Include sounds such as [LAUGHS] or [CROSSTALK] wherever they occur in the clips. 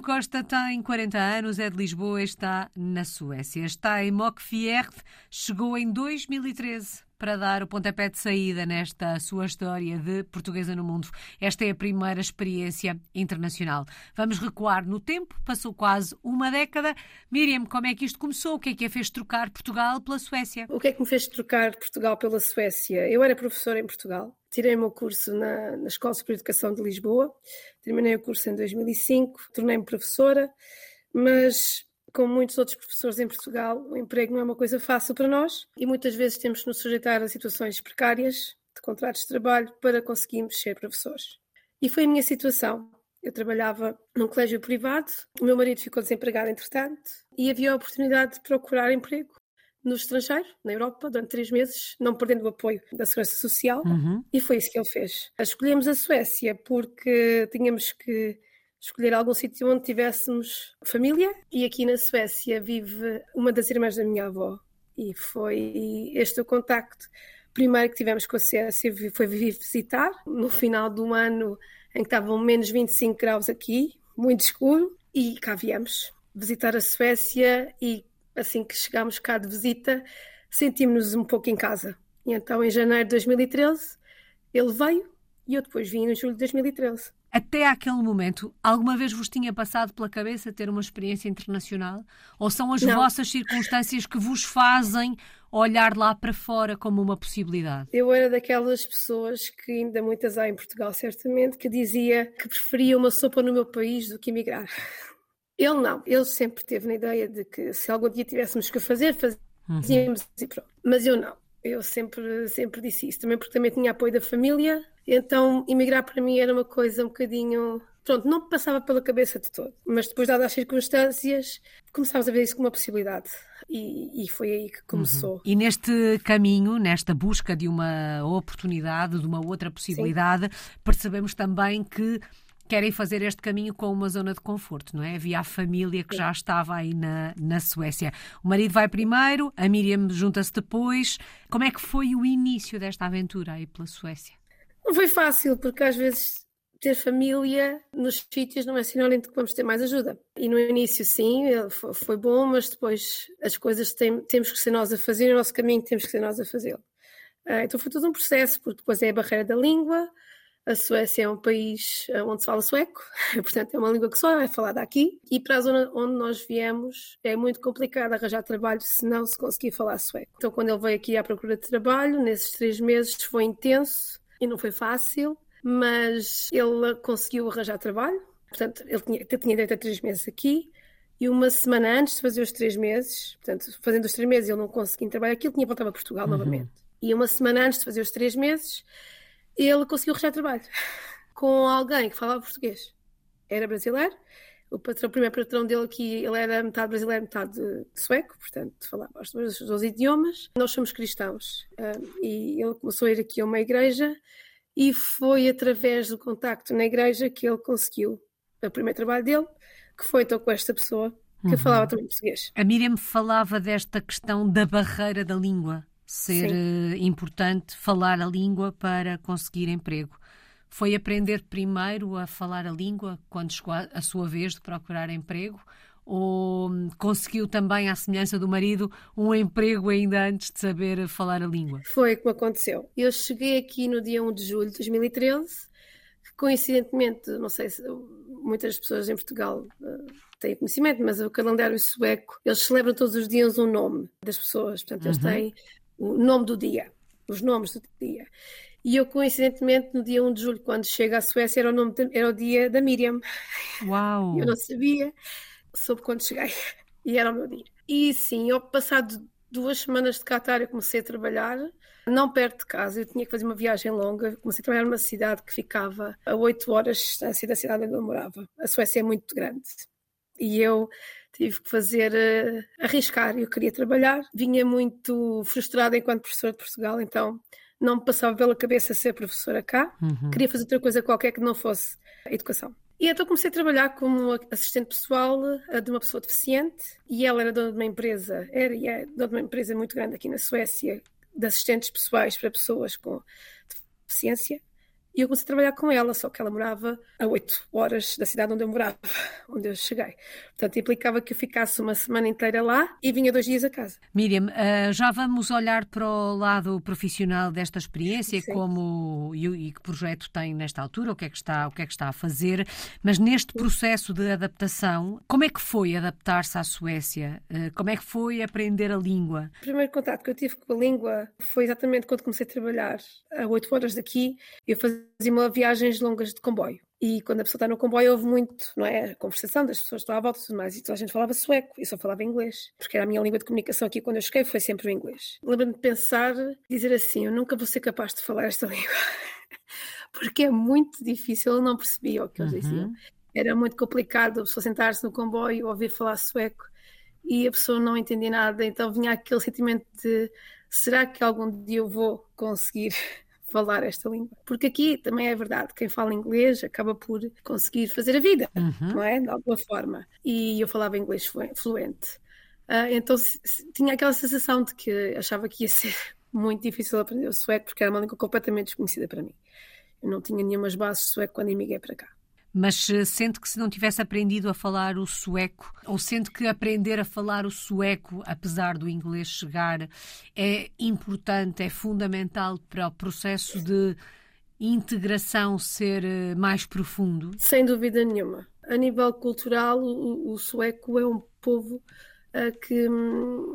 Costa tem 40 anos, é de Lisboa e está na Suécia. Está em Mockfjord, chegou em 2013 para dar o pontapé de saída nesta sua história de portuguesa no mundo. Esta é a primeira experiência internacional. Vamos recuar no tempo, passou quase uma década. Miriam, como é que isto começou? O que é que a fez trocar Portugal pela Suécia? O que é que me fez trocar Portugal pela Suécia? Eu era professora em Portugal, tirei o meu curso na, na Escola Superior de Educação de Lisboa, terminei o curso em 2005, tornei-me professora, mas como muitos outros professores em Portugal, o emprego não é uma coisa fácil para nós e muitas vezes temos que nos sujeitar a situações precárias de contratos de trabalho para conseguirmos ser professores. E foi a minha situação. Eu trabalhava num colégio privado, o meu marido ficou desempregado entretanto e havia a oportunidade de procurar emprego no estrangeiro, na Europa, durante três meses, não perdendo o apoio da Segurança Social, uhum. e foi isso que ele fez. Escolhemos a Suécia porque tínhamos que escolher algum sítio onde tivéssemos família e aqui na Suécia vive uma das irmãs da minha avó e foi este o contacto primeiro que tivemos com a Suécia foi vir visitar no final do ano em que estavam menos 25 graus aqui, muito escuro e cá viemos visitar a Suécia e assim que chegámos cá de visita sentimos-nos um pouco em casa e então em janeiro de 2013 ele veio e eu depois vim em julho de 2013 até aquele momento, alguma vez vos tinha passado pela cabeça ter uma experiência internacional? Ou são as Não. vossas circunstâncias que vos fazem olhar lá para fora como uma possibilidade? Eu era daquelas pessoas que ainda muitas há em Portugal, certamente, que dizia que preferia uma sopa no meu país do que emigrar. Ele não, ele sempre teve na ideia de que se algum dia tivéssemos que fazer, fazíamos uhum. e pronto. Mas eu não. Eu sempre, sempre disse isso, também porque também tinha apoio da família, então emigrar para mim era uma coisa um bocadinho. Pronto, não passava pela cabeça de todo, mas depois, dadas as circunstâncias, começámos a ver isso como uma possibilidade. E, e, foi aí que começou. Uhum. E neste caminho, nesta busca de uma oportunidade, de uma outra possibilidade, Sim. percebemos também que querem fazer este caminho com uma zona de conforto, não é? Havia a família que já estava aí na, na Suécia. O marido vai primeiro, a Miriam junta-se depois. Como é que foi o início desta aventura aí pela Suécia? Não foi fácil, porque às vezes ter família nos sítios não é sinónimo de que vamos ter mais ajuda. E no início, sim, foi bom, mas depois as coisas tem, temos que ser nós a fazer, o nosso caminho temos que ser nós a fazê-lo. Ah, então foi todo um processo, porque depois é a barreira da língua, a Suécia é um país eh, onde se fala sueco, [LAUGHS] portanto é uma língua que só é falada aqui. E para a zona onde nós viemos é muito complicado arranjar trabalho se não se conseguir falar sueco. Então, quando ele veio aqui à procura de trabalho, nesses três meses foi intenso e não foi fácil, mas ele conseguiu arranjar trabalho. Portanto, ele tinha, ele tinha direito a três meses aqui. E uma semana antes de fazer os três meses, portanto, fazendo os três meses, ele não conseguia trabalhar aqui, ele tinha voltado a Portugal uhum. novamente. E uma semana antes de fazer os três meses, ele conseguiu arranjar trabalho [LAUGHS] com alguém que falava português. Era brasileiro. O, patrão, o primeiro patrão dele aqui, ele era metade brasileiro, metade sueco, portanto falava os dois, os dois idiomas. Nós somos cristãos um, e ele começou a ir aqui a uma igreja e foi através do contacto na igreja que ele conseguiu o primeiro trabalho dele, que foi então com esta pessoa que uhum. falava também português. A Miriam falava desta questão da barreira da língua ser Sim. Eh, importante falar a língua para conseguir emprego. Foi aprender primeiro a falar a língua quando chegou a sua vez de procurar emprego? Ou conseguiu também, à semelhança do marido, um emprego ainda antes de saber falar a língua? Foi como aconteceu. Eu cheguei aqui no dia 1 de julho de 2013, que coincidentemente, não sei se muitas pessoas em Portugal uh, têm conhecimento, mas o calendário sueco, eles celebram todos os dias um nome das pessoas. Portanto, eles uhum. têm o nome do dia, os nomes do dia. E eu, coincidentemente, no dia 1 de julho, quando chego à Suécia, era o, nome de, era o dia da Miriam. Uau! [LAUGHS] Eu não sabia, soube quando cheguei, [LAUGHS] e era o meu dia. E sim, ao passado duas semanas de Qatar, eu comecei a trabalhar, não perto de casa, eu tinha que fazer uma viagem longa. Comecei a trabalhar numa cidade que ficava a 8 horas de distância da cidade onde eu morava. A Suécia é muito grande. E eu tive que fazer uh, arriscar. Eu queria trabalhar, vinha muito frustrada enquanto professora de Portugal, então não me passava pela cabeça ser professora cá. Uhum. Queria fazer outra coisa qualquer que não fosse a educação. E então comecei a trabalhar como assistente pessoal uh, de uma pessoa deficiente e ela era dona de uma empresa, era e é dona de uma empresa muito grande aqui na Suécia, de assistentes pessoais para pessoas com deficiência. E eu comecei a trabalhar com ela, só que ela morava a 8 horas da cidade onde eu morava, [LAUGHS] onde eu cheguei. Portanto, implicava que eu ficasse uma semana inteira lá e vinha dois dias a casa. Miriam, uh, já vamos olhar para o lado profissional desta experiência, Sim. como e, que projeto tem nesta altura, o que, é que está, o que é que está a fazer, mas neste processo de adaptação, como é que foi adaptar-se à Suécia? Uh, como é que foi aprender a língua? O primeiro contato que eu tive com a língua foi exatamente quando comecei a trabalhar a 8 horas daqui. Eu fazia fazia viagens longas de comboio. E quando a pessoa está no comboio, houve muito, não é? A conversação das pessoas estão à volta e tudo mais. E toda a gente falava sueco, eu só falava inglês, porque era a minha língua de comunicação aqui quando eu cheguei, foi sempre o inglês. Lembro-me de pensar, dizer assim: eu nunca vou ser capaz de falar esta [LAUGHS] língua, porque é muito difícil, eu não percebia o que eles uhum. diziam. Era muito complicado a pessoa sentar-se no comboio, ouvir falar sueco e a pessoa não entendia nada, então vinha aquele sentimento de será que algum dia eu vou conseguir falar esta língua. Porque aqui também é verdade, quem fala inglês acaba por conseguir fazer a vida, uhum. não é? De alguma forma. E eu falava inglês fluente. Uh, então tinha aquela sensação de que achava que ia ser [LAUGHS] muito difícil aprender o sueco, porque era uma língua completamente desconhecida para mim. Eu não tinha nenhumas bases de sueco quando emigrei para cá mas eh, sente que se não tivesse aprendido a falar o sueco, ou sente que aprender a falar o sueco, apesar do inglês chegar, é importante, é fundamental para o processo de integração ser eh, mais profundo? Sem dúvida nenhuma. A nível cultural, o, o sueco é um povo uh, que hum,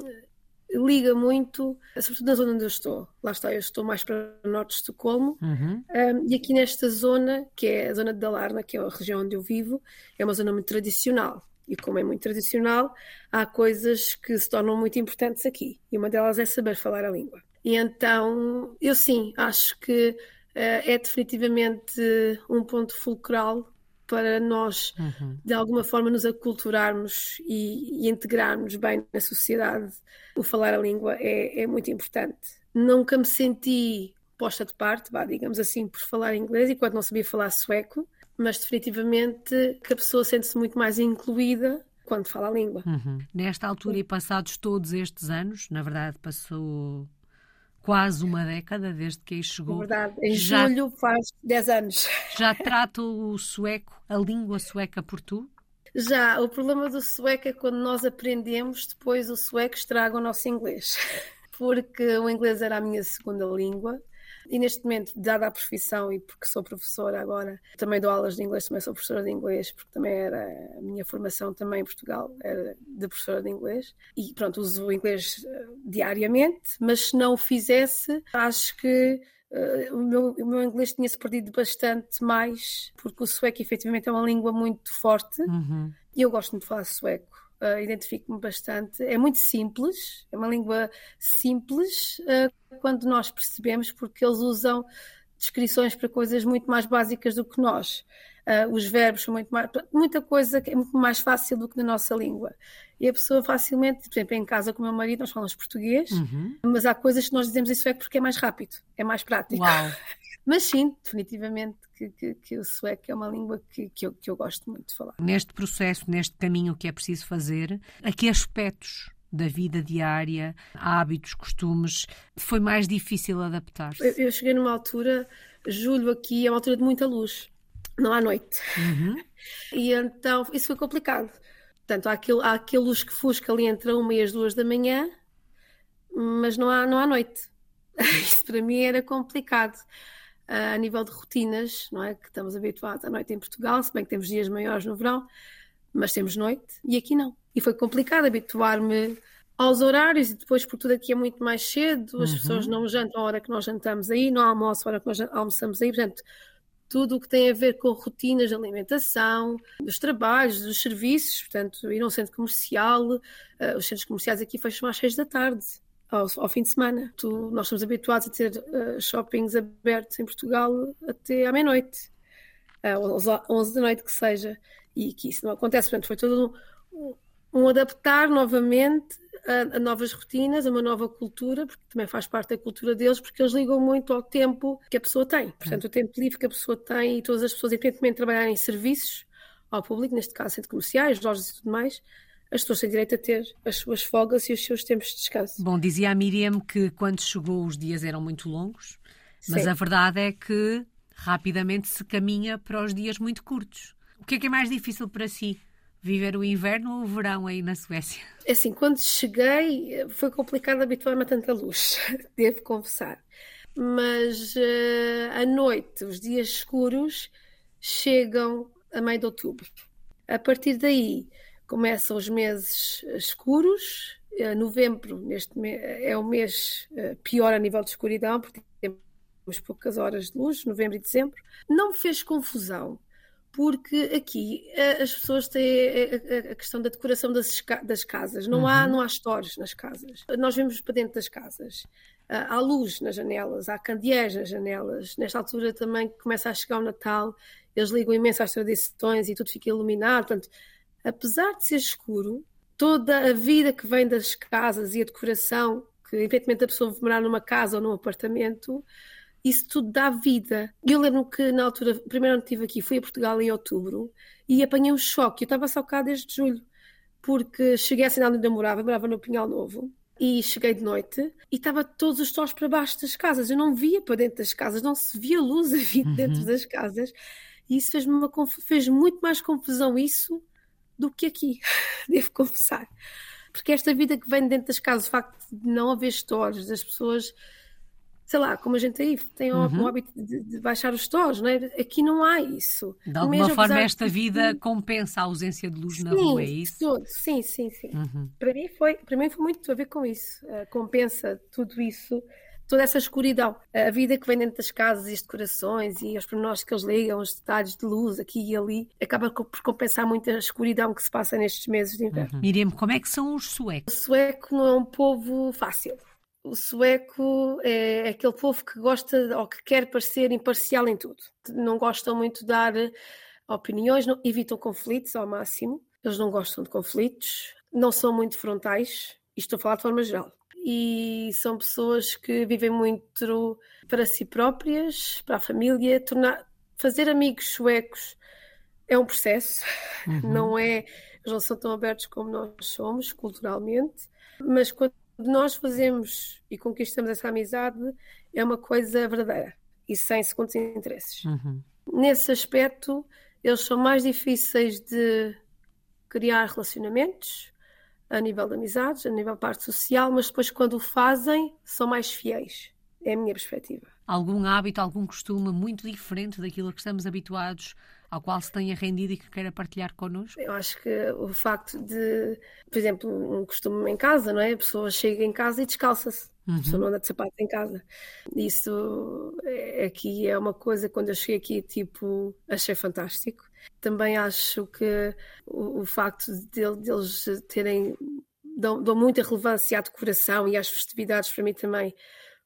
liga muito, sobretudo na zona onde eu estou. Lá está, eu estou mais para o norte de Estocolmo. Uhum. Um, e aqui nesta zona, que é a zona de Dalarna, que é a região onde eu vivo, é uma zona muito tradicional. E como é muito tradicional, há coisas que se tornam muito importantes aqui. E uma delas é saber falar a língua. E então, eu sim, acho que uh, é definitivamente um ponto fulcral para nós, uhum. de alguma forma, nos aculturarmos e, e, integrarmos bem na sociedade. O falar a língua é, é, muito importante. Nunca me senti posta de parte, vá, digamos assim, por falar inglês, enquanto não sabia falar sueco, mas definitivamente que a pessoa sente-se muito mais incluída quando fala a língua. Uhum. Nesta altura e passados todos estes anos, na verdade passou quase uma década desde que aí chegou. Verdade, em já, julho faz 10 anos. Já [LAUGHS] trata o sueco, a língua sueca por tu? Já, o problema do sueco é quando nós aprendemos, depois o sueco estraga o nosso inglês. [LAUGHS] Porque o inglês era a minha segunda língua e neste momento, dada a profissão e porque sou professora agora, também dou aulas de inglês, também sou professora de inglês, porque também era a minha formação também em Portugal, era de professora de inglês. E pronto, uso o inglês uh, diariamente, mas se não o fizesse, acho que Uh, o, meu, o, meu, inglês tinha-se perdido bastante mais, porque o sueco efetivamente é uma língua muito forte uhum. e eu gosto muito de falar sueco uh, identifico-me bastante. É muito simples, é uma língua simples uh, quando nós percebemos, porque eles usam descrições para coisas muito mais básicas do que nós. Uh, os verbos são muito mais. muita coisa que é muito mais fácil do que na nossa língua. E a pessoa facilmente, por exemplo, em casa com o meu marido, nós falamos português, uhum. mas há coisas que nós dizemos isso é porque é mais rápido, é mais prático. Uau. [LAUGHS] Mas sim, definitivamente que, que, que, o sueco é uma língua que, que, eu, que eu gosto muito de falar. Neste processo, neste caminho que é preciso fazer, a que aspectos da vida diária, hábitos, costumes, foi mais difícil adaptar-se? Eu, eu, cheguei numa altura, julho aqui é uma altura de muita luz, não há noite. Uhum. [LAUGHS] E então isso foi complicado. Portanto, há aquele, há aquele luz que fusca ali entre uma e as duas da manhã, mas não há, não há noite. [LAUGHS] Isso para mim era complicado a nível de rotinas, não é? Que estamos habituados à noite em Portugal, se bem que temos dias maiores no verão, mas temos noite e aqui não. E foi complicado habituar-me aos horários e depois, por tudo aqui é muito mais cedo, as uhum. pessoas não jantam a hora que nós jantamos aí, não almoçam a hora que nós almoçamos aí, portanto, tudo o que tem a ver com rotinas de alimentação, dos trabalhos, dos serviços, portanto, ir a um centro comercial, uh, os centros comerciais aqui fecham às seis da tarde ao, ao fim de semana. Tu, nós estamos habituados a ter uh, shoppings abertos em Portugal até à meia-noite, uh, às 11 da noite que seja, e que isso não acontece. Portanto, foi todo um, um adaptar novamente a, a, novas rotinas, a uma nova cultura, porque também faz parte da cultura deles, porque eles ligam muito ao tempo que a pessoa tem. Portanto, o tempo livre que a pessoa tem e todas as pessoas, independentemente de trabalharem em serviços ao público, neste caso centros comerciais, lojas e tudo mais, as pessoas têm direito a ter as suas folgas e os seus tempos de descanso. Bom, dizia a Miriam que quando chegou os dias eram muito longos, mas Sim. a verdade é que rapidamente se caminha para os dias muito curtos. O que é que é mais difícil para si? Viver o inverno ou o verão aí na Suécia? É assim, quando cheguei foi complicado habituar-me a tanta luz, [LAUGHS] devo confessar. Mas uh, à noite, os dias escuros chegam a meio de outubro. A partir daí começam os meses escuros. Uh, novembro neste é o mês uh, pior a nível de escuridão, porque temos poucas horas de luz, novembro e dezembro. Não me fez confusão porque aqui eh, as pessoas têm eh, eh, a questão da decoração das, das casas. Não, uhum. há, não há stores nas casas. Nós vemos para dentro das casas. Há luz nas janelas, há candeeiros nas janelas. Nesta altura também começa a chegar o Natal, eles ligam imenso às tradições e tudo fica iluminado. Portanto, apesar de ser escuro, toda a vida que vem das casas e a decoração, que evidentemente a pessoa morar numa casa ou num apartamento, isso tudo dá vida. Eu lembro que na altura, a primeira ano que estive aqui, fui a Portugal em outubro e apanhei um choque. Eu estava só cá desde julho, porque cheguei à cidade onde eu morava, eu morava no Pinhal Novo, e cheguei de noite e estava todos os tós para baixo das casas. Eu não via para dentro das casas, não se via luz [LAUGHS] a vir uhum. dentro das casas. E isso fez, uma, fez muito mais confusão isso do que aqui, [LAUGHS] devo confessar. Porque esta vida que vem dentro das casas, o facto de não haver stores, das pessoas sei lá, como a gente aí tem uhum. o hábito de, de, baixar os stores, não é? Aqui não há isso. De alguma Mesmo forma, esta vida de... compensa a ausência de luz sim, na rua, é isso? Todo. Sim, sim, sim. Uhum. Para, mim foi, para mim foi muito a ver com isso. Uh, compensa tudo isso, toda essa escuridão. A vida que vem dentro das casas e as decorações e os pormenores que eles ligam, os detalhes de luz aqui e ali, acaba por compensar muito a escuridão que se passa nestes meses de inverno. Uhum. Miriam, como é que são os suecos? O sueco não é um povo fácil o sueco é aquele povo que gosta ou que quer parecer imparcial em tudo. Não gostam muito de dar opiniões, não, evitam conflitos ao máximo. Eles não gostam de conflitos, não são muito frontais, isto estou a falar de forma geral. E são pessoas que vivem muito para si próprias, para a família. Tornar, fazer amigos suecos é um processo, uhum. não é. Eles não são tão abertos como nós somos culturalmente, mas quando nós fazemos e conquistamos essa amizade é uma coisa verdadeira e sem segundos interesses. Uhum. Nesse aspecto, eles são mais difíceis de criar relacionamentos a nível de amizades, a nível de parte social, mas depois, quando o fazem, são mais fiéis. É a minha perspectiva. Algum hábito, algum costume muito diferente daquilo a que estamos habituados ao qual se tenha rendido e que queira partilhar connosco? Eu acho que o facto de, por exemplo, um costume em casa, não é? A pessoa chega em casa e descalça-se. Uhum. A pessoa não anda de sapato em casa. Isso é, aqui é uma coisa, quando eu cheguei aqui, tipo, achei fantástico. Também acho que o, o facto de, de eles terem. Dão, dão, muita relevância à decoração e às festividades, para mim também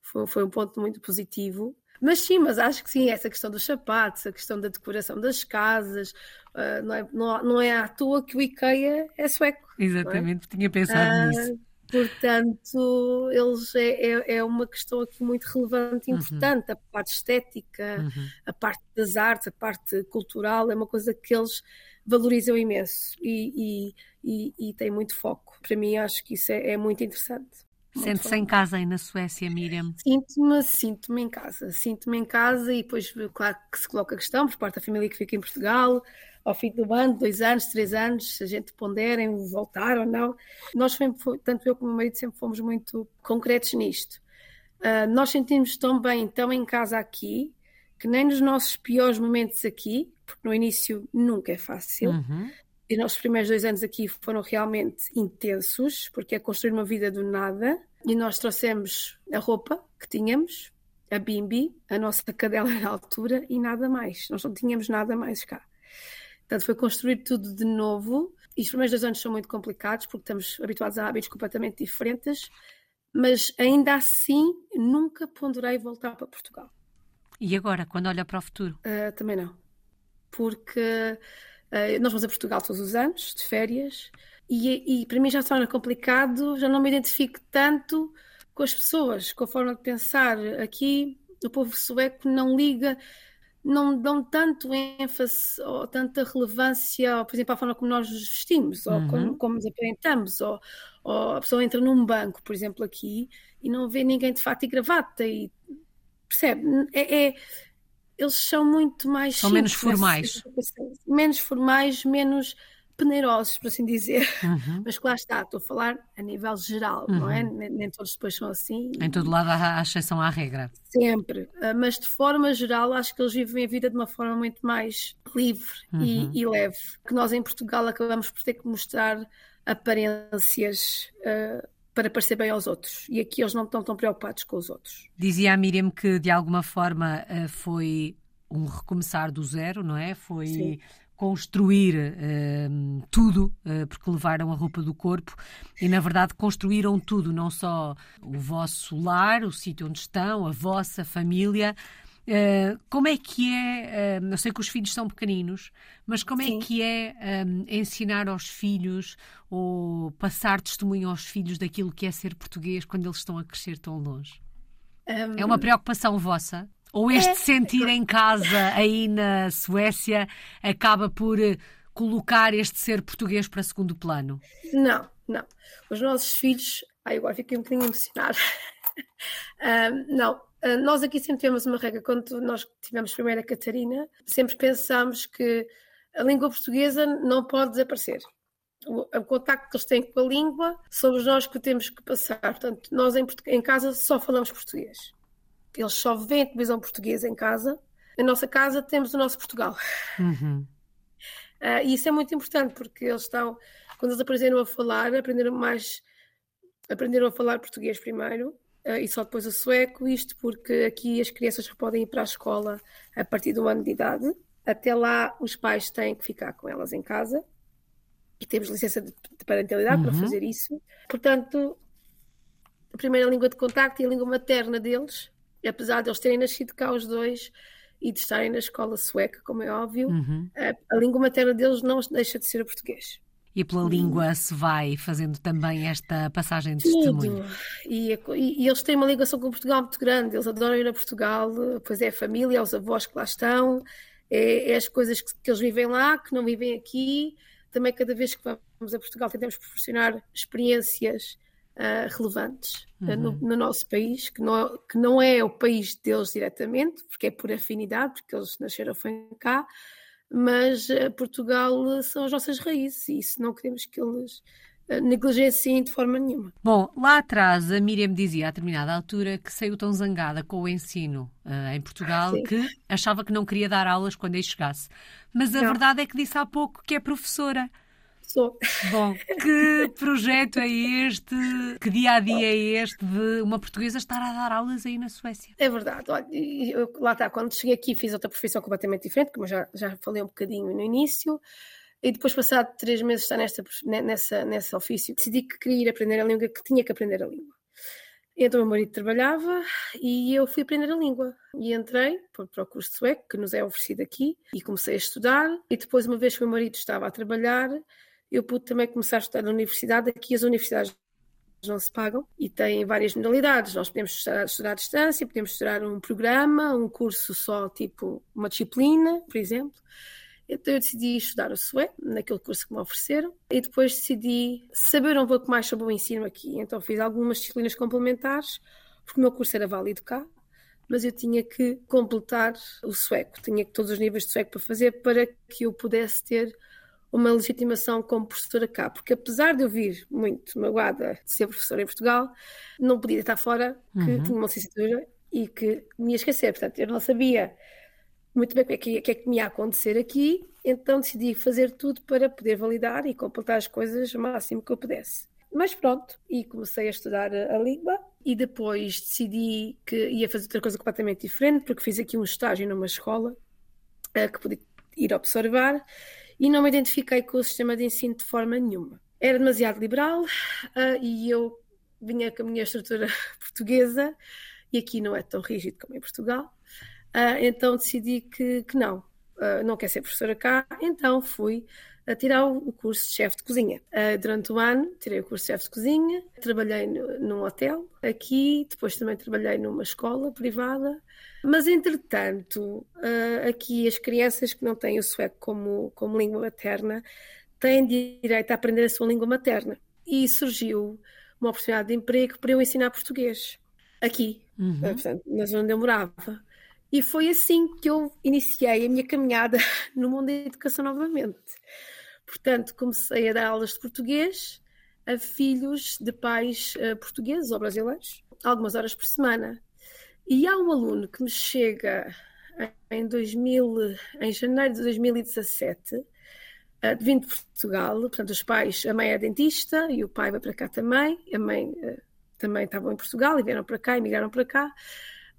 foi, foi um ponto muito positivo. Mas sim, mas acho que sim, essa questão dos sapatos, a questão da decoração das casas, uh, não, é, não, não, é à toa que o IKEA é sueco. É? Exatamente, é? tinha pensado uh, nisso. Portanto, eles é, é, é, uma questão aqui muito relevante e uhum. importante. Uhum. A parte estética, uhum. a parte das artes, a parte cultural, é uma coisa que eles valorizam imenso e, e, e, e têm muito foco. Para mim, acho que isso é, é muito interessante. Sente-se em casa aí na Suécia, Miriam? Sinto-me, sinto-me em casa. Sinto-me em casa e depois, claro que se coloca a questão por parte da família que fica em Portugal, ao fim do ano, dois anos, três anos, se a gente pondera em voltar ou não. Nós, tanto eu como o meu marido, sempre fomos muito concretos nisto. Uh, nós sentimos tão bem, tão em casa aqui, que nem nos nossos piores momentos aqui, porque no início nunca é fácil, uhum. E os nossos primeiros dois anos aqui foram realmente intensos, porque é construir uma vida do nada. E nós trouxemos a roupa que tínhamos, a Bimbi, a nossa cadela na altura e nada mais. Nós não tínhamos nada mais cá. Portanto, foi construir tudo de novo. E os primeiros dois anos são muito complicados, porque estamos habituados a hábitos completamente diferentes. Mas ainda assim, nunca ponderei voltar para Portugal. E agora, quando olha para o futuro? Uh, também não. Porque Uh, nós vamos a Portugal todos os anos, de férias, e, e, para mim já se torna complicado, já não me identifico tanto com as pessoas, com a forma de pensar. Aqui, o povo sueco não liga, não dão tanto ênfase ou tanta relevância, por exemplo, à forma como nós nos vestimos, ou uhum. como, como nos apresentamos, ou, ou, a pessoa entra num banco, por exemplo, aqui, e não vê ninguém de fato e gravata, e percebe? É, é eles são muito mais. São menos formais. Menos formais, menos peneirosos, por assim dizer. Uhum. [LAUGHS] Mas que lá está, estou a falar a nível geral, uhum. não é? Uhum. Nem, nem, todos depois são assim. Em todo lado há exceção à regra. Sempre. Ah, mas de forma geral, acho que eles vivem a vida de uma forma muito mais livre uhum. e, e, leve. Que nós em Portugal acabamos por ter que mostrar aparências. Uh, para parecer bem aos outros. E aqui eles não estão tão preocupados com os outros. Dizia a Miriam que de alguma forma ah, foi um recomeçar do zero, não é? Foi Sim construir uh, tudo, uh, porque levaram a roupa do corpo e, na verdade, construíram tudo, não só o vosso lar, o sítio onde estão, a vossa família. Uh, como é que é? eu sei que os filhos são pequeninos, mas como é Sim. é que é um, ensinar aos filhos ou passar testemunho aos filhos daquilo que é ser português quando eles estão a crescer tão longe? Um... É uma preocupação vossa? Ou este é. sentir em casa aí na Suécia acaba por eh, colocar este ser português para segundo plano? Não, não. Os nossos filhos. Ai, agora fiquei um bocadinho emocionada. [LAUGHS] um, não, uh, nós aqui sempre temos uma regra. Quando nós tivemos primeiro a Catarina, sempre pensámos que a língua portuguesa não pode desaparecer. O, o contacto que eles têm com a língua somos nós que temos que passar. Portanto, nós em, em casa só falamos português eles só veem televisão portuguesa em casa. Na nossa casa temos o nosso Portugal. Uhum. Uh, [LAUGHS] e isso é muito importante porque eles estão, quando eles aprenderam a falar, aprenderam mais, aprenderam a falar português primeiro uh, e só depois o sueco. Isto porque aqui as crianças podem ir para a escola a partir do ano de idade. Até lá, os pais têm que ficar com elas em casa e temos licença de parentalidade uhum. para fazer isso. Portanto, a primeira língua de contacto e a língua materna deles apesar de eles terem nascido cá os dois e de estarem na escola sueca, como é óbvio, uhum. a, a, língua materna deles não deixa de ser o português. E pela língua se vai fazendo também esta passagem de Tudo. testemunho. E, e, e, eles têm uma ligação com Portugal muito grande, eles adoram ir a Portugal, pois é a família, é os avós que lá estão, é, é as coisas que, que, eles vivem lá, que não vivem aqui. Também cada vez que vamos a Portugal tentamos proporcionar experiências uh, relevantes uhum. no, no, nosso país, que não, que não é o país deles diretamente, porque é por afinidade, porque eles nasceram foi cá, mas uh, Portugal são as nossas raízes e isso não queremos que eles negligenciem de forma nenhuma. Bom, lá atrás a Miriam dizia a determinada altura que saiu tão zangada com o ensino uh, em Portugal Sim. que achava que não queria dar aulas quando aí chegasse. Mas a não. verdade é que disse há pouco que é professora. Bom, que projeto é este? Que dia a dia é este de uma portuguesa estar a dar aulas aí na Suécia? É verdade. Olha, eu, lá está, quando cheguei aqui fiz outra profissão completamente diferente, como já, já falei um bocadinho no início. E depois, passado três meses estar nesta, nessa, nessa ofício, decidi que queria ir aprender a língua, que tinha que aprender a língua. Então, o meu marido trabalhava e eu fui aprender a língua. E entrei para o curso sueco, que nos é oferecido aqui, e comecei a estudar. E depois, uma vez que o meu marido estava a trabalhar, eu pude também começar a estudar na universidade. Aqui as universidades não se pagam e têm várias modalidades. Nós podemos estudar, estudar à distância, podemos estudar um programa, um curso só, tipo uma disciplina, por exemplo. Então eu decidi estudar o sueco, naquele curso que me ofereceram, e depois decidi saber um pouco mais sobre o ensino aqui. Então fiz algumas disciplinas complementares, porque o meu curso era válido cá, mas eu tinha que completar o sueco, tinha todos os níveis de sueco para fazer para que eu pudesse ter uma legitimação como professora cá, porque apesar de eu vir muito magoada de ser professora em Portugal, não podia estar fora que uhum. tinha uma licenciatura e que me ia esquecer. Portanto, eu não sabia muito bem o que, é que, que, é que me ia acontecer aqui, então decidi fazer tudo para poder validar e completar as coisas o máximo que eu pudesse. Mas pronto, e comecei a estudar a, língua e depois decidi que ia fazer outra coisa completamente diferente, porque fiz aqui um estágio numa escola uh, que podia ir observar e não me identifiquei com o sistema de ensino de forma nenhuma. Era demasiado liberal uh, e eu vinha com a minha estrutura [LAUGHS] portuguesa e aqui não é tão rígido como em Portugal. Uh, então decidi que, que não, uh, não quer ser professora cá, então fui a tirar o curso de chefe de cozinha. Uh, durante o ano, tirei o curso de chefe de cozinha, trabalhei num hotel aqui, depois também trabalhei numa escola privada. Mas, entretanto, uh, aqui as crianças que não têm o sueco como, como língua materna têm direito a aprender a sua língua materna. E surgiu uma oportunidade de emprego para eu ensinar português aqui, uhum. uh, portanto, na zona onde eu morava. E foi assim que eu iniciei a minha caminhada [LAUGHS] no mundo da educação novamente. Portanto, comecei a dar aulas de português a filhos de pais uh, portugueses ou brasileiros, algumas horas por semana. E há um aluno que me chega em, 2000, em janeiro de 2017, uh, vindo de Portugal, portanto, os pais, a mãe é dentista e o pai vai para cá também, a mãe uh, também estava em Portugal e vieram para cá, emigraram para cá.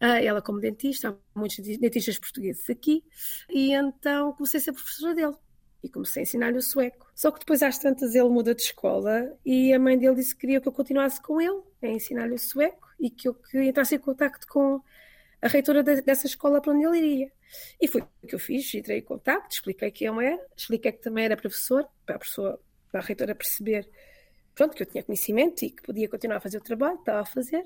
Ela como dentista, há muitos dentistas portugueses aqui, e então comecei a ser professora dele e comecei a ensinar-lhe o sueco. Só que depois, às tantas, ele muda de escola e a mãe dele disse que queria que eu continuasse com ele, a ensinar-lhe o sueco, e que eu que entrasse em contato com a reitora de, dessa escola para onde ele iria. E foi o que eu fiz, entrei em contato, expliquei quem eu era, expliquei que também era professor, para a pessoa, para a reitora perceber pronto, que eu tinha conhecimento e que podia continuar a fazer o trabalho que estava a fazer.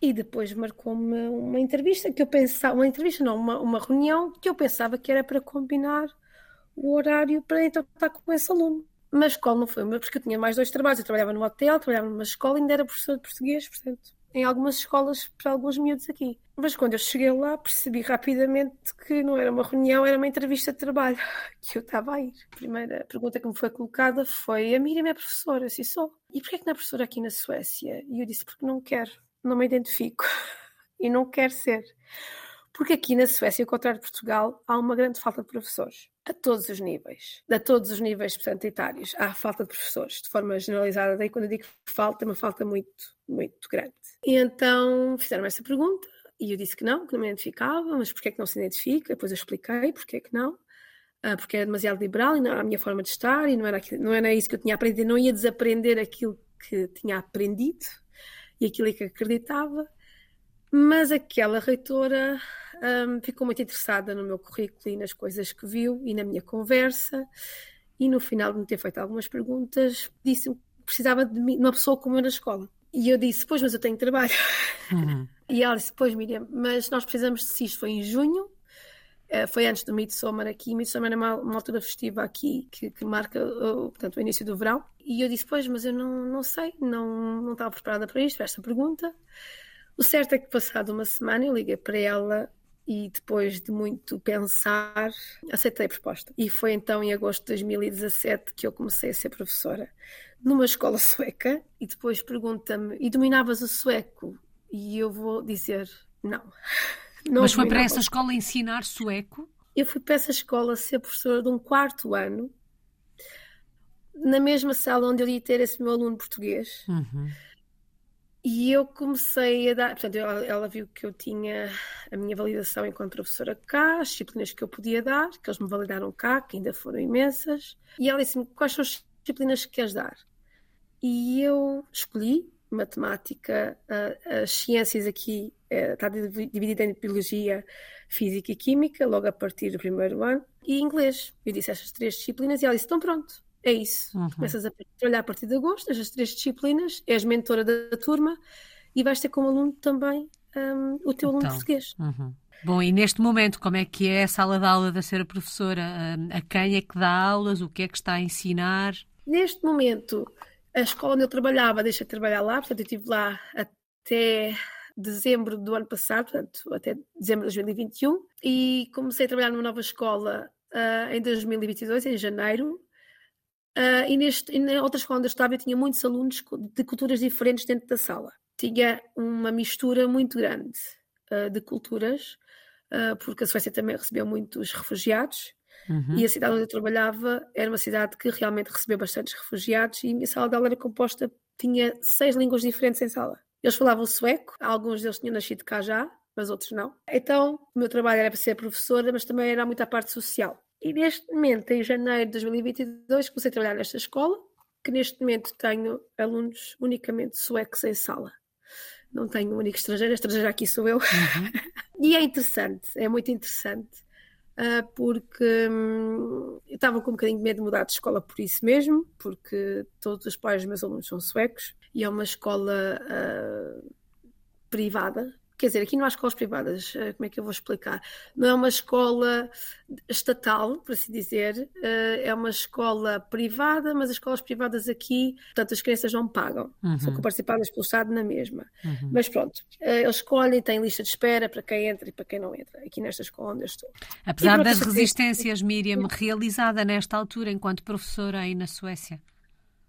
E depois marcou-me uma entrevista que eu pensava, uma entrevista não, uma, uma reunião que eu pensava que era para combinar o horário para então estar com esse aluno. Mas escola não foi o meu, porque eu tinha mais dois trabalhos. Eu trabalhava no hotel, trabalhava numa escola e ainda era professor de português, portanto, em algumas escolas para alguns miúdos aqui. Mas quando eu cheguei lá, percebi rapidamente que não era uma reunião, era uma entrevista de trabalho [LAUGHS] que eu estava a ir. A primeira pergunta que me foi colocada foi: A Miriam é professora? Disse: Sou. E porquê é que não é professora aqui na Suécia? E eu disse: Porque não quero, não me identifico [LAUGHS] e não quero ser. Porque aqui na Suécia, ao contrário de Portugal, há uma grande falta de professores a todos os níveis, a todos os níveis portanto, etários. Há falta de professores, de forma generalizada. Daí quando eu digo falta, é uma falta muito, muito grande. E então fizeram essa pergunta e eu disse que não, que não me identificava, mas porquê é que não se identifica? Depois eu expliquei porquê é que não. Uh, porque era demasiado liberal e não era a minha forma de estar e não era, aquilo, não era isso que eu tinha aprendido, não ia desaprender aquilo que tinha aprendido e aquilo que acreditava. Mas aquela reitora um, ficou muito interessada no meu currículo e nas coisas que viu e na minha conversa. E no final de me ter feito algumas perguntas, disse-me que precisava de mim, uma pessoa como eu na escola. E eu disse: Pois, mas eu tenho trabalho. Uhum. [LAUGHS] E ela disse: Pois, Miriam, mas nós precisamos de si. Isto foi em junho, uh, foi antes do Midsommar aqui. Midsommar é uma, uma altura festiva aqui que, que marca portanto, o início do verão. E eu disse: Pois, mas eu não, não sei, não, não estava preparada para isto, para esta pergunta. O certo é que, passado uma semana, eu liguei para ela e depois de muito pensar, aceitei a proposta. E foi então em agosto de 2017 que eu comecei a ser professora numa escola [LAUGHS] sueca e depois pergunta-me: "E dominavas o sueco?" E eu vou dizer: "Não". [LAUGHS] não Mas foi para essa escola ensinar sueco? Eu fui para essa escola ser professora de um quarto ano, na mesma sala onde eu ia ter esse meu aluno português. Uhum. E eu comecei a dar, portanto, ela, ela, viu que eu tinha a minha validação enquanto professora cá, as disciplinas que eu podia dar, que eles me validaram cá, que ainda foram imensas, e ela disse-me quais são as disciplinas que queres dar. E eu escolhi matemática, as ciências aqui eh, está dividida em biologia, física e química, logo a partir do primeiro ano, e inglês. Eu disse essas três disciplinas e ela disse: então pronto, é isso. Uhum. Começas a trabalhar a partir de agosto, as três disciplinas, és mentora da turma e vais ter como aluno também um, o teu então, aluno português. Uhum. Bom, e neste momento, como é que é a sala de aula da ser a professora? A quem é que dá aulas? O que é que está a ensinar? Neste momento, a escola onde eu trabalhava deixa de trabalhar lá, portanto, eu estive lá até dezembro do ano passado, portanto, até dezembro de 2021, e comecei a trabalhar numa nova escola uh, em 2022, em janeiro, Uh, e, neste, e na outra escola onde eu estava, eu tinha muitos alunos de culturas diferentes dentro da sala. Tinha uma mistura muito grande uh, de culturas, uh, porque a Suécia também recebeu muitos refugiados. Uhum. E a cidade onde eu trabalhava era uma cidade que realmente recebeu bastantes refugiados. E a minha sala de aula era composta, tinha seis línguas diferentes em sala. Eles falavam sueco, alguns deles tinham nascido cá já, mas outros não. Então, o meu trabalho era para ser professora, mas também era muita parte social. E neste momento, em janeiro de 2022, comecei a trabalhar nesta escola, que neste momento tenho alunos unicamente suecos em sala. Não tenho um único estrangeiro, a estrangeira aqui sou eu. Uhum. [LAUGHS] e é interessante, é muito interessante, uh, porque hum, eu estava com um bocadinho de medo de mudar de escola por isso mesmo, porque todos os pais dos meus alunos são suecos e é uma escola uh, privada, quer dizer, aqui não há escolas privadas, eh, como é que eu vou explicar? Não é uma escola estatal, por assim dizer, eh, é uma escola privada, mas as escolas privadas aqui, portanto, as crianças não pagam, uhum. são participadas pelo Estado na mesma. Uhum. Mas pronto, eh, eles escolhem, têm lista de espera para quem entra e para quem não entra, aqui nesta escola onde eu estou. Apesar das resistências, Miriam, realizada nesta altura enquanto professora aí na Suécia.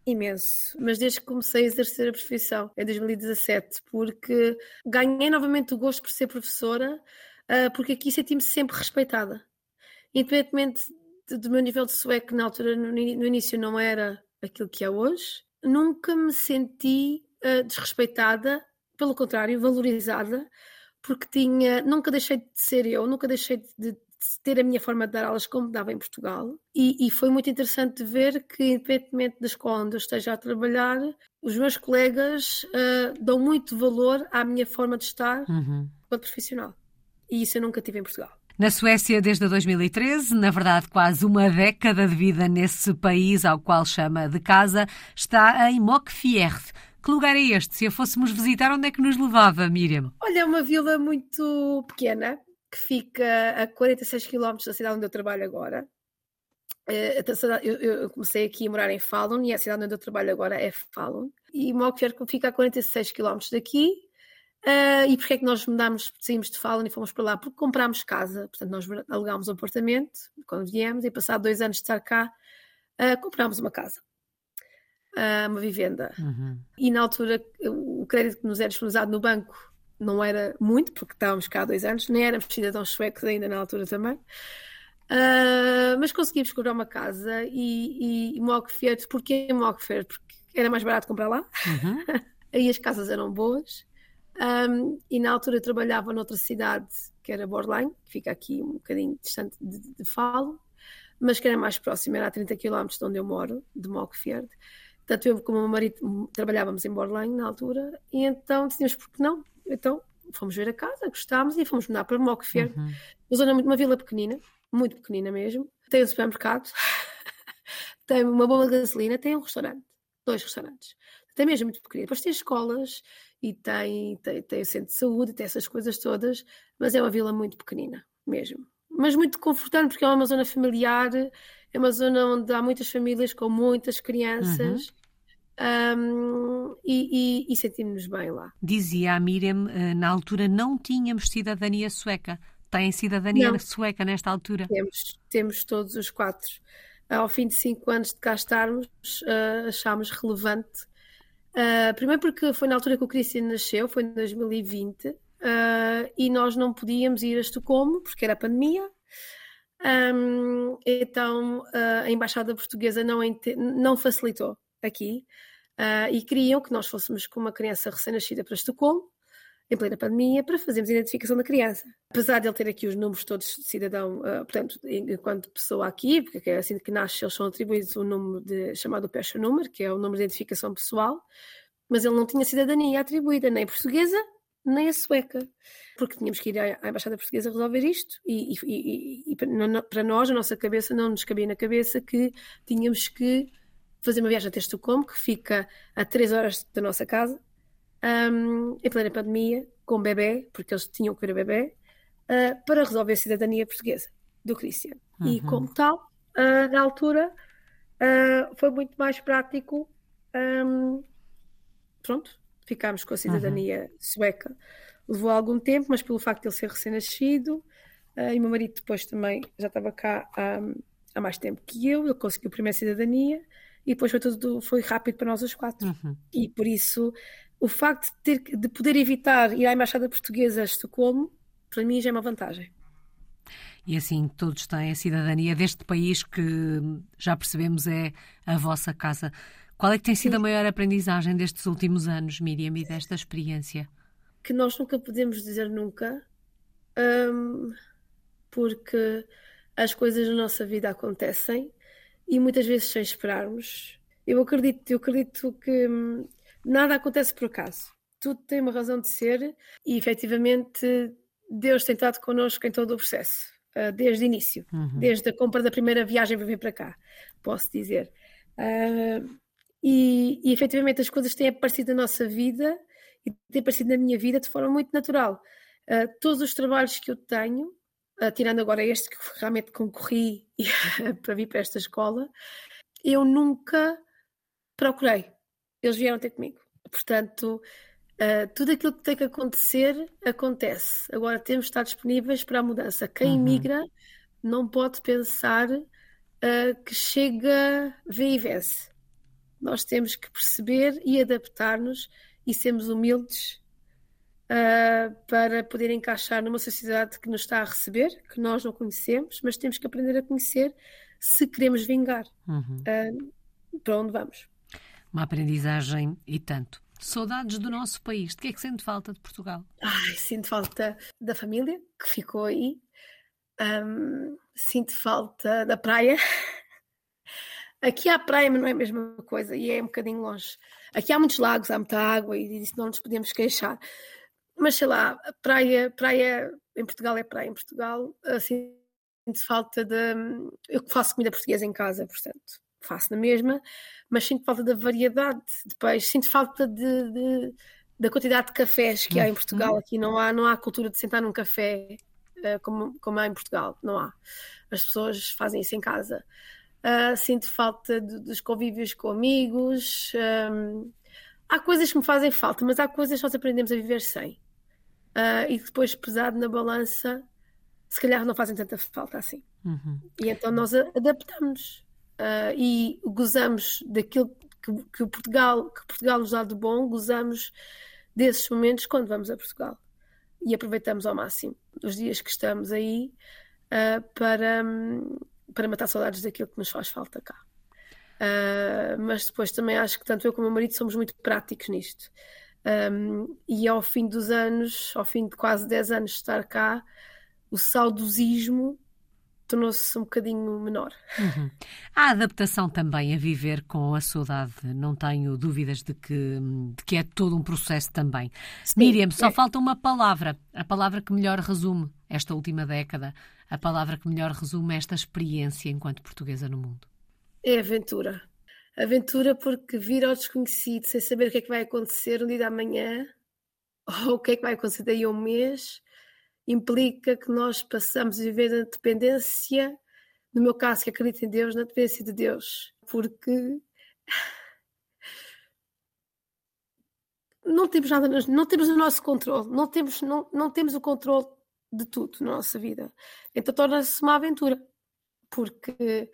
Imenso, mas desde que comecei a exercer a profissão, em 2017, porque ganhei novamente o gosto por ser professora, uh, porque aqui senti-me sempre respeitada. Independentemente do meu nível de sueco, na altura, no, início, não era aquilo que é hoje, nunca me senti uh, desrespeitada, pelo contrário, valorizada, porque tinha, nunca deixei de ser eu, nunca deixei de ter a minha forma de dar aulas como dava em Portugal e, e, foi muito interessante ver que independentemente da escola onde eu esteja a trabalhar os meus colegas uh, dão muito valor à minha forma de estar uhum. profissional e isso eu nunca tive em Portugal. Na Suécia desde 2013, na verdade quase uma década de vida nesse país ao qual chama de casa, está em Mockfjärd. Que lugar é este? Se a fôssemos visitar, onde é que nos levava, Miriam? Olha, é uma vila muito pequena, que fica a 46 km da cidade onde eu trabalho agora. Eh, eu, comecei aqui a morar em Falun e a cidade onde eu trabalho agora é Falun. E Mockfjord fica a 46 km daqui. Uh, e porquê é que nós mudámos, saímos de Falun e fomos para lá? Porque comprámos casa, portanto nós alugámos um apartamento quando viemos e passado dois anos de estar cá, uh, comprámos uma casa, uma vivenda. Uhum. E na altura o crédito que nos era disponibilizado no banco não era muito, porque estávamos cá há dois anos, nem éramos cidadãos suecos ainda na altura também. Uh, mas conseguimos comprar uma casa e, e, e porquê Mogfjord? Porque era mais barato comprar lá, uhum. [LAUGHS] aí as casas eram boas. Um, e na altura eu trabalhava noutra cidade que era Borlém, que fica aqui um bocadinho distante de, de Falo, mas que era mais próxima, era a 30 km de onde eu moro, de Mogfjord. Portanto, eu como meu marido trabalhávamos em Borlém na altura, e então decidimos por que não então fomos ver a casa, gostámos e fomos mudar para Mockfjord, uhum. uma zona uma vila pequenina, muito pequenina mesmo. Tem um supermercado, [LAUGHS] tem uma boa gasolina, tem um restaurante, dois restaurantes. Tem mesmo muito pequenina. Depois tem escolas e tem, tem, tem o centro de saúde, tem essas coisas todas, mas é uma vila muito pequenina mesmo. Mas muito confortante porque é uma zona familiar, é uma zona onde há muitas famílias com muitas crianças. Uhum um, e, e, e sentimos-nos bem lá. Dizia a Miriam, eh, na altura não tínhamos cidadania sueca. Tem cidadania não. sueca nesta altura? Temos, temos todos os quatro. Ao fim de cinco anos de cá estarmos, uh, achámos relevante. Uh, primeiro porque foi na altura que o Christian nasceu, foi em 2020, uh, e nós não podíamos ir a Estocolmo porque era a pandemia. Um, então a Embaixada Portuguesa não, não facilitou aqui uh, e queriam que nós fôssemos com uma criança recém-nascida para Estocolmo, em plena pandemia, para fazermos a identificação da criança. Apesar de ele ter aqui os números todos de cidadão, uh, portanto, enquanto pessoa aqui, porque é assim que nasce, eles são atribuídos um número de, chamado Pesha Número, que é o número de identificação pessoal, mas ele não tinha cidadania atribuída, nem portuguesa, nem a sueca, porque tínhamos que ir à, Embaixada Portuguesa resolver isto e, e, e, e, para nós, a nossa cabeça, não nos cabia na cabeça que tínhamos que fazer uma viagem até Estocolmo, que fica a 3 horas da nossa casa, um, em plena pandemia, com bebê, porque eles tinham que ver o bebê, uh, para resolver a cidadania portuguesa do Cristiano. Uhum. E como tal, uh, na altura, uh, foi muito mais prático. Um, pronto, ficámos com a cidadania uhum. sueca. Levou algum tempo, mas pelo facto de ele ser recém-nascido, e o meu marido depois também já estava cá um, há mais tempo que eu, ele conseguiu a primeira cidadania e depois foi tudo foi rápido para nós os quatro. Uhum. E por isso o facto de, ter, de poder evitar ir à Embaixada Portuguesa a Estocolmo, para mim já é uma vantagem. E assim todos têm a cidadania deste país que já percebemos é a vossa casa. Qual é que tem sido Sim. a maior aprendizagem destes últimos anos, Miriam, e desta experiência? Que nós nunca podemos dizer nunca, hum, porque as coisas na nossa vida acontecem e muitas vezes sem esperarmos. Eu acredito, eu acredito que hum, nada acontece por acaso. Tudo tem uma razão de ser e efetivamente Deus tem estado connosco em todo o processo, uh, desde o início, uhum. desde a compra da primeira viagem para vir para cá, posso dizer. Uh, e, e efetivamente as coisas têm aparecido na nossa vida e têm aparecido na minha vida de forma muito natural. Uh, todos os trabalhos que eu tenho, uh, tirando agora este que realmente concorri [LAUGHS] para vir para esta escola, eu nunca procurei. Eles vieram ter comigo. Portanto, uh, tudo aquilo que tem que acontecer, acontece. Agora temos de estar disponíveis para a mudança. Quem uhum. migra não pode pensar que chega, vê e vence. Nós temos que perceber e adaptar-nos e sermos humildes uh, para poder encaixar numa sociedade que nos está a receber, que nós não conhecemos, mas temos que aprender a conhecer se queremos vingar. Uhum. Uh, para onde vamos? Uma aprendizagem e tanto. Saudades do nosso país. De que é que sente falta de Portugal? Ai, sinto falta da família que ficou aí. Um, sinto falta da praia. [LAUGHS] Aqui há praia, mas não é a mesma coisa e é um bocadinho longe. Aqui há muitos lagos, há muita água e disso não nos podemos queixar mas sei lá, praia, praia em Portugal é praia em Portugal, assim, sinto falta de. Eu faço comida portuguesa em casa, portanto, faço na mesma, mas sinto falta da variedade de peixe, sinto falta de, de da quantidade de cafés que há em Portugal. Uhum. Aqui não há, não há cultura de sentar num café uh, como, como há em Portugal, não há. As pessoas fazem isso em casa. Uh, sinto falta de, dos convívios com amigos. Um, há coisas que me fazem falta, mas há coisas que nós aprendemos a viver sem uh, e depois pesado na balança, se calhar não fazem tanta falta assim. Uhum. E então nós adaptamos uh, e gozamos daquilo que, que, Portugal, que Portugal nos dá de bom, gozamos desses momentos quando vamos a Portugal e aproveitamos ao máximo os dias que estamos aí uh, para, um, para matar saudades daquilo que nos faz falta cá. Uh, mas depois também acho que tanto eu como o meu marido somos muito práticos nisto. Um, e ao fim dos anos, ao fim de quase 10 anos de estar cá, o saudosismo tornou-se um bocadinho menor. Uhum. A adaptação também a viver com a saudade, não tenho dúvidas de que, de que é todo um processo também. Sim, Miriam, só é. falta uma palavra, a palavra que melhor resume esta última década, a palavra que melhor resume esta experiência enquanto portuguesa no mundo. É aventura aventura porque vir ao desconhecido sem saber o que é que vai acontecer no dia da manhã [LAUGHS] ou o que é que vai acontecer daí a um mês implica que nós passamos a viver na dependência, no meu caso que acredito em Deus, na dependência de Deus, porque [LAUGHS] não temos nada, não temos o nosso controle, não temos, não, não temos o controle de tudo na nossa vida. Então torna-se uma aventura, porque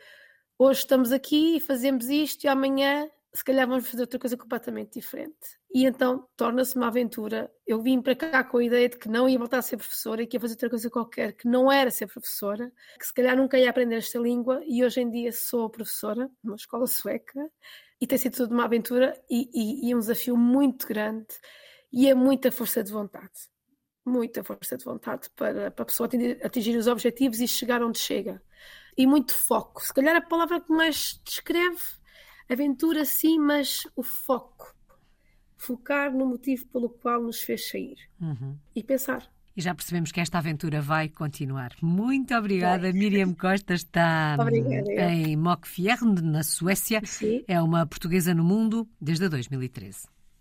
hoje estamos aqui e fazemos isto e amanhã se calhar vamos fazer outra coisa completamente diferente. E então torna-se uma aventura. Eu vim para cá com a ideia de que não ia voltar a ser professora e que ia fazer outra coisa qualquer, que não era ser professora, que se calhar nunca ia aprender esta língua e hoje em dia sou professora numa escola sueca e tem sido tudo uma aventura e, e, e um desafio muito grande e é muita força de vontade. Muita força de vontade para, para a pessoa atingir, atingir os objetivos e chegar onde chega e muito foco. Se calhar a palavra que mais descreve aventura, sim, mas o foco. Focar no motivo pelo qual nos fez sair uhum. e pensar. E já percebemos que esta aventura vai continuar. Muito obrigada. Miriam Costa está [LAUGHS] obrigada, em Mockfjärd, na Suécia. Sim. É uma portuguesa no mundo desde 2013.